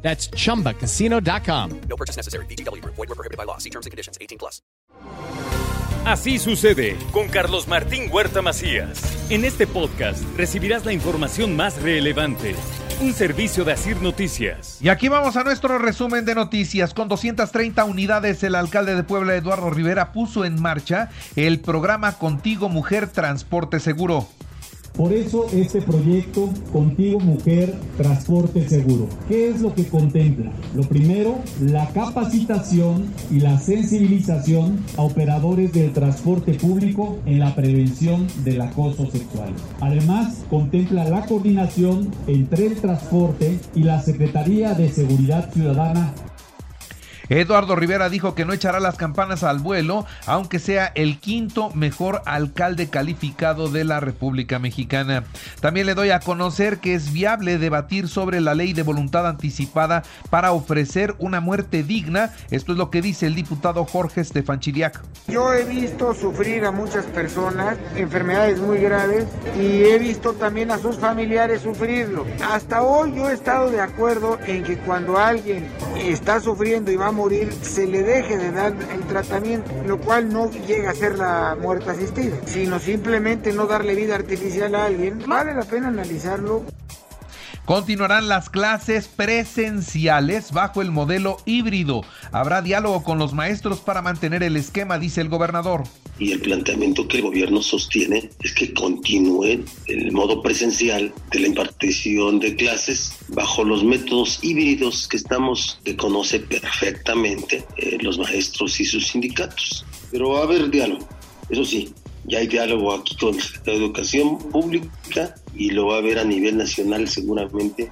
That's chumbacasino.com. No purchase necessary. BGW. Void were prohibited by law. See terms and conditions. 18 plus. Así sucede con Carlos Martín Huerta Macías. En este podcast recibirás la información más relevante. Un servicio de Asir Noticias. Y aquí vamos a nuestro resumen de noticias. Con 230 unidades, el alcalde de Puebla, Eduardo Rivera, puso en marcha el programa Contigo Mujer Transporte Seguro. Por eso este proyecto Contigo Mujer Transporte Seguro. ¿Qué es lo que contempla? Lo primero, la capacitación y la sensibilización a operadores del transporte público en la prevención del acoso sexual. Además, contempla la coordinación entre el transporte y la Secretaría de Seguridad Ciudadana Eduardo Rivera dijo que no echará las campanas al vuelo, aunque sea el quinto mejor alcalde calificado de la República Mexicana. También le doy a conocer que es viable debatir sobre la ley de voluntad anticipada para ofrecer una muerte digna. Esto es lo que dice el diputado Jorge Estefan Chiriac. Yo he visto sufrir a muchas personas enfermedades muy graves y he visto también a sus familiares sufrirlo. Hasta hoy yo he estado de acuerdo en que cuando alguien está sufriendo y va a morir, se le deje de dar el tratamiento, lo cual no llega a ser la muerte asistida, sino simplemente no darle vida artificial a alguien. Vale la pena analizarlo. Continuarán las clases presenciales bajo el modelo híbrido. Habrá diálogo con los maestros para mantener el esquema, dice el gobernador. Y el planteamiento que el gobierno sostiene es que continúe el modo presencial de la impartición de clases bajo los métodos híbridos que estamos, que conoce perfectamente eh, los maestros y sus sindicatos. Pero va a haber diálogo, eso sí, ya hay diálogo aquí con la educación pública y lo va a haber a nivel nacional seguramente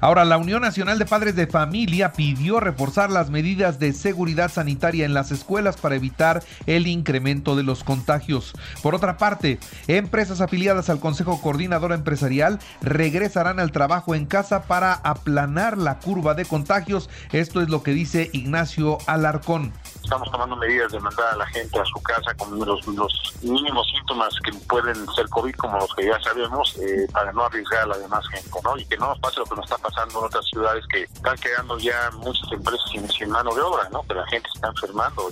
Ahora, la Unión Nacional de Padres de Familia pidió reforzar las medidas de seguridad sanitaria en las escuelas para evitar el incremento de los contagios. Por otra parte, empresas afiliadas al Consejo Coordinador Empresarial regresarán al trabajo en casa para aplanar la curva de contagios. Esto es lo que dice Ignacio Alarcón estamos tomando medidas de mandar a la gente a su casa con los, los mínimos síntomas que pueden ser COVID, como los que ya sabemos, eh, para no arriesgar a la demás gente, ¿no? Y que no nos pase lo que nos está pasando en otras ciudades que están quedando ya muchas empresas sin, sin mano de obra, ¿no? Que la gente se está enfermando.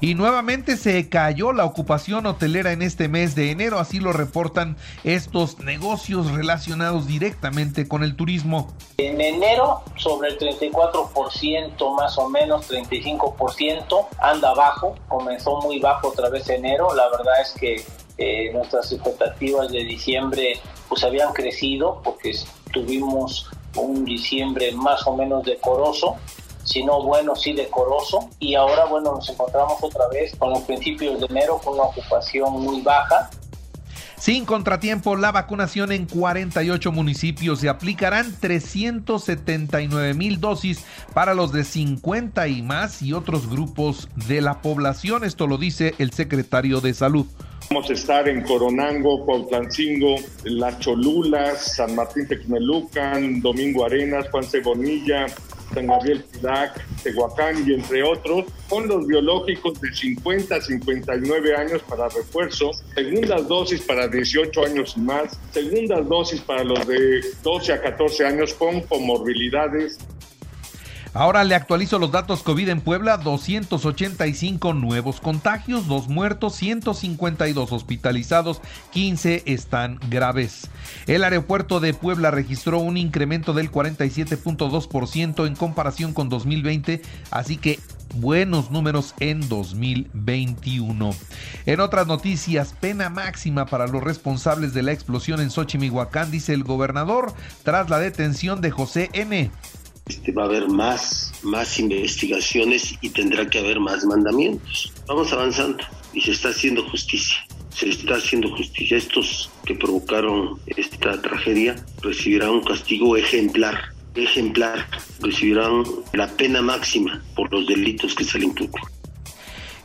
Y nuevamente se cayó la ocupación hotelera en este mes de enero, así lo reportan estos negocios relacionados directamente con el turismo. En enero sobre el 34% más o menos, 35% anda bajo, comenzó muy bajo otra vez enero, la verdad es que eh, nuestras expectativas de diciembre pues habían crecido porque tuvimos un diciembre más o menos decoroso si no bueno, sí decoroso. Y ahora, bueno, nos encontramos otra vez con los principios de enero con una ocupación muy baja. Sin contratiempo, la vacunación en 48 municipios se aplicarán 379 mil dosis para los de 50 y más y otros grupos de la población. Esto lo dice el secretario de Salud. Vamos a estar en Coronango, Cuautlancingo, Las Cholulas, San Martín Texmelucan, Domingo Arenas, Juan Cebonilla, San Gabriel Pilac, Tehuacán y entre otros, con los biológicos de 50 a 59 años para refuerzo, segundas dosis para 18 años y más, segundas dosis para los de 12 a 14 años con comorbilidades Ahora le actualizo los datos COVID en Puebla, 285 nuevos contagios, 2 muertos, 152 hospitalizados, 15 están graves. El aeropuerto de Puebla registró un incremento del 47.2% en comparación con 2020, así que buenos números en 2021. En otras noticias, pena máxima para los responsables de la explosión en Xochimihuacán, dice el gobernador, tras la detención de José N. Este, va a haber más, más investigaciones y tendrá que haber más mandamientos. Vamos avanzando y se está haciendo justicia. Se está haciendo justicia. Estos que provocaron esta tragedia recibirán un castigo ejemplar. Ejemplar. Recibirán la pena máxima por los delitos que se le imputan.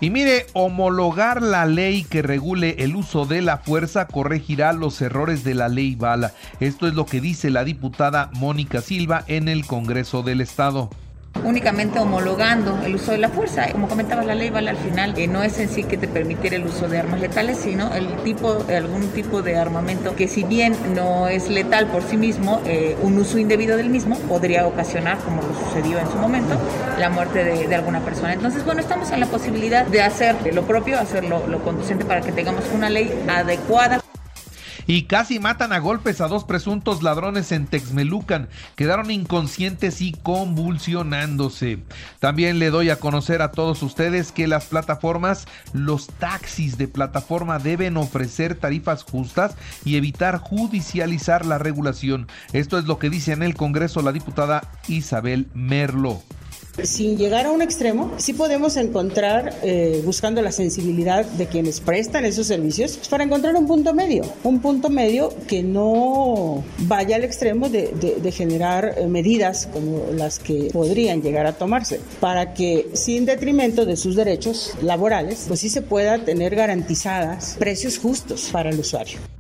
Y mire, homologar la ley que regule el uso de la fuerza corregirá los errores de la ley Bala. Esto es lo que dice la diputada Mónica Silva en el Congreso del Estado únicamente homologando el uso de la fuerza. Como comentaba la ley, vale al final, que no es en sí que te permitiera el uso de armas letales, sino el tipo, algún tipo de armamento que si bien no es letal por sí mismo, eh, un uso indebido del mismo podría ocasionar, como lo sucedió en su momento, la muerte de, de, alguna persona. Entonces, bueno, estamos en la posibilidad de hacer lo propio, hacerlo lo conducente para que tengamos una ley adecuada y casi matan a golpes a dos presuntos ladrones en Texmelucan. Quedaron inconscientes y convulsionándose. También le doy a conocer a todos ustedes que las plataformas, los taxis de plataforma deben ofrecer tarifas justas y evitar judicializar la regulación. Esto es lo que dice en el Congreso la diputada Isabel Merlo. Sin llegar a un extremo, sí podemos encontrar, eh, buscando la sensibilidad de quienes prestan esos servicios, pues, para encontrar un punto medio, un punto medio que no vaya al extremo de, de generar eh, medidas como las que podrían llegar a tomarse, para que sin detrimento de sus derechos laborales, pues sí se pueda tener garantizadas precios justos para el usuario.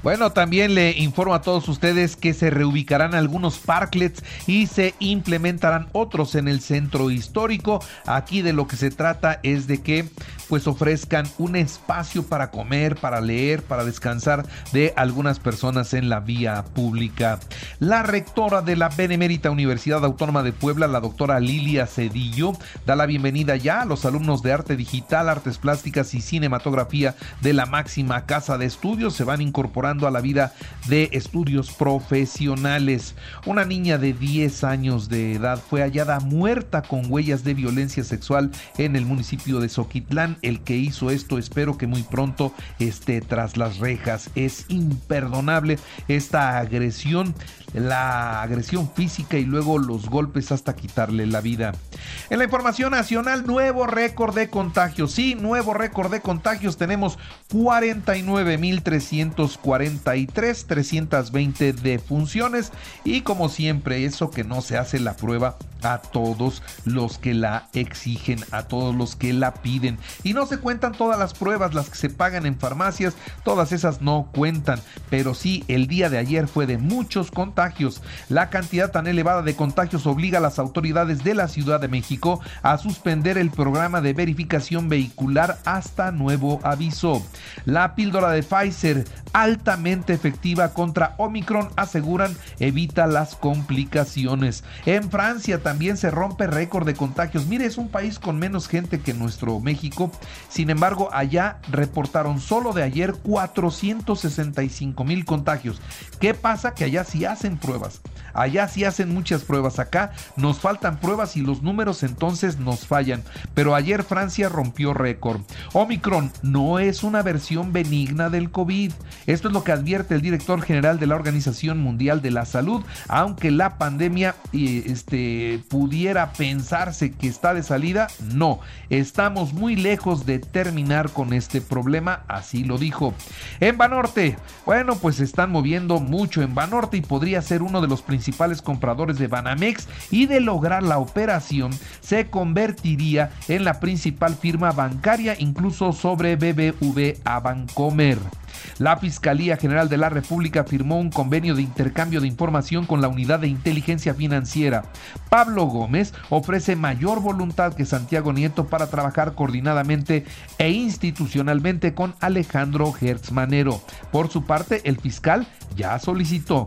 Bueno, también le informo a todos ustedes que se reubicarán algunos parklets y se implementarán otros en el centro histórico. Aquí de lo que se trata es de que pues ofrezcan un espacio para comer, para leer, para descansar de algunas personas en la vía pública. La rectora de la Benemérita Universidad Autónoma de Puebla, la doctora Lilia Cedillo, da la bienvenida ya a los alumnos de arte digital, artes plásticas y cinematografía de la máxima casa de estudios. Se van incorporando a la vida de estudios profesionales. Una niña de 10 años de edad fue hallada muerta con huellas de violencia sexual en el municipio de Soquitlán. El que hizo esto espero que muy pronto esté tras las rejas. Es imperdonable esta agresión la agresión física y luego los golpes hasta quitarle la vida. En la información nacional, nuevo récord de contagios. Sí, nuevo récord de contagios. Tenemos 49.343, 320 defunciones y como siempre, eso que no se hace la prueba a todos los que la exigen, a todos los que la piden. Y no se cuentan todas las pruebas, las que se pagan en farmacias, todas esas no cuentan. Pero sí, el día de ayer fue de muchos contagios. La cantidad tan elevada de contagios obliga a las autoridades de la Ciudad de México a suspender el programa de verificación vehicular hasta nuevo aviso. La píldora de Pfizer, efectiva contra Omicron, aseguran evita las complicaciones. En Francia también se rompe récord de contagios. Mire, es un país con menos gente que nuestro México. Sin embargo, allá reportaron solo de ayer 465 mil contagios. ¿Qué pasa? Que allá sí hacen pruebas. Allá sí hacen muchas pruebas. Acá nos faltan pruebas y los números entonces nos fallan. Pero ayer Francia rompió récord. Omicron no es una versión benigna del COVID. Esto es lo que advierte el director general de la Organización Mundial de la Salud, aunque la pandemia este, pudiera pensarse que está de salida, no, estamos muy lejos de terminar con este problema, así lo dijo. En Banorte, bueno, pues se están moviendo mucho en Banorte y podría ser uno de los principales compradores de Banamex y de lograr la operación se convertiría en la principal firma bancaria incluso sobre BBV a Bancomer. La Fiscalía General de la República firmó un convenio de intercambio de información con la Unidad de Inteligencia Financiera. Pablo Gómez ofrece mayor voluntad que Santiago Nieto para trabajar coordinadamente e institucionalmente con Alejandro Hertzmanero. Por su parte, el fiscal ya solicitó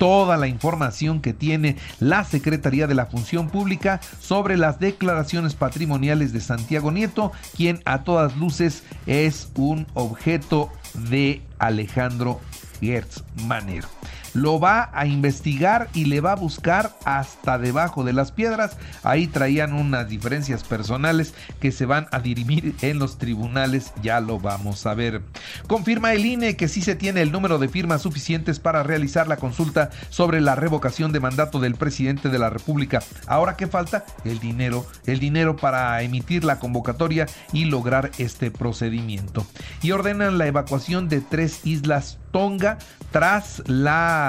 toda la información que tiene la Secretaría de la Función Pública sobre las declaraciones patrimoniales de Santiago Nieto, quien a todas luces es un objeto de Alejandro Gertz Manero lo va a investigar y le va a buscar hasta debajo de las piedras. Ahí traían unas diferencias personales que se van a dirimir en los tribunales, ya lo vamos a ver. Confirma el INE que sí se tiene el número de firmas suficientes para realizar la consulta sobre la revocación de mandato del presidente de la República. Ahora qué falta? El dinero, el dinero para emitir la convocatoria y lograr este procedimiento. Y ordenan la evacuación de tres islas Tonga tras la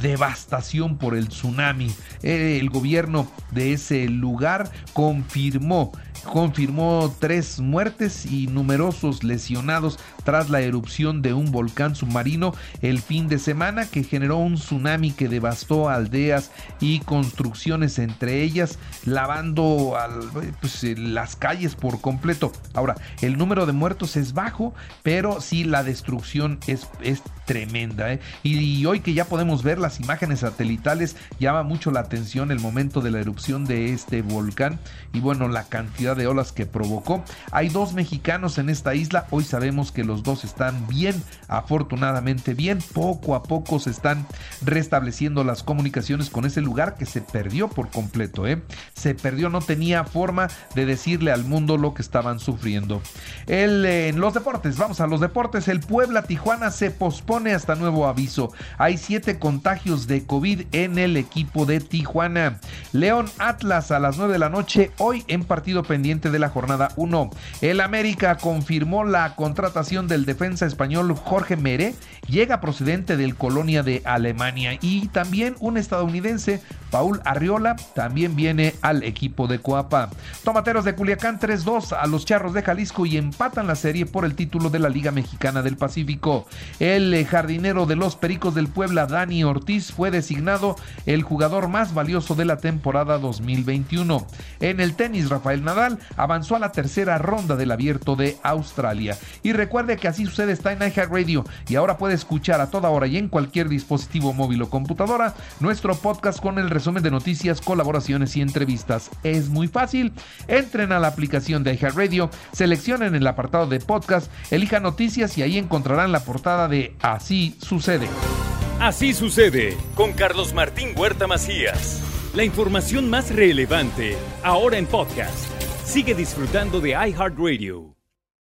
devastación por el tsunami. El gobierno de ese lugar confirmó confirmó tres muertes y numerosos lesionados tras la erupción de un volcán submarino el fin de semana que generó un tsunami que devastó aldeas y construcciones entre ellas, lavando pues, las calles por completo. Ahora, el número de muertos es bajo, pero sí la destrucción es, es tremenda. ¿eh? Y, hoy que ya podemos ver las imágenes satelitales, llama mucho la atención el momento de la erupción de este volcán y bueno, la cantidad de olas que provocó. Hay dos mexicanos en esta isla, hoy sabemos que los dos están bien, afortunadamente bien, poco a poco se están restableciendo las comunicaciones con ese lugar que se perdió por completo. ¿eh? Se perdió, no tenía forma de decirle al mundo lo que estaban sufriendo. El, en los deportes, vamos a los deportes, el Puebla Tijuana se pospone hasta nuevo aviso. Hay siete contagios de COVID en el equipo de Tijuana. León Atlas a las 9 de la noche, hoy en partido pendiente de la jornada 1. El América confirmó la contratación del defensa español Jorge Mere, llega procedente del Colonia de Alemania. Y también un estadounidense, Paul Arriola, también viene al equipo de Coapa. Tomateros de Culiacán 3-2 a los Charros de Jalisco y empatan la serie por el título de la Liga Mexicana del Pacífico. El jardinero de los Pericos del Puebla, Dani Ortiz, fue designado el jugador más valioso de la temporada 2021. En el tenis, Rafael Nadal avanzó a la tercera ronda del abierto de Australia. Y recuerde que así sucede está en Radio y ahora puede escuchar a toda hora y en cualquier dispositivo móvil o computadora nuestro podcast con el resumen de noticias, colaboraciones y entrevistas. Es muy fácil. Entren a la aplicación de Radio, seleccionen el apartado de podcast, elijan noticias y ahí encontrarán la portada de Así sucede. Así sucede con Carlos Martín Huerta Macías. La información más relevante ahora en podcast. Sigue disfrutando de iHeartRadio.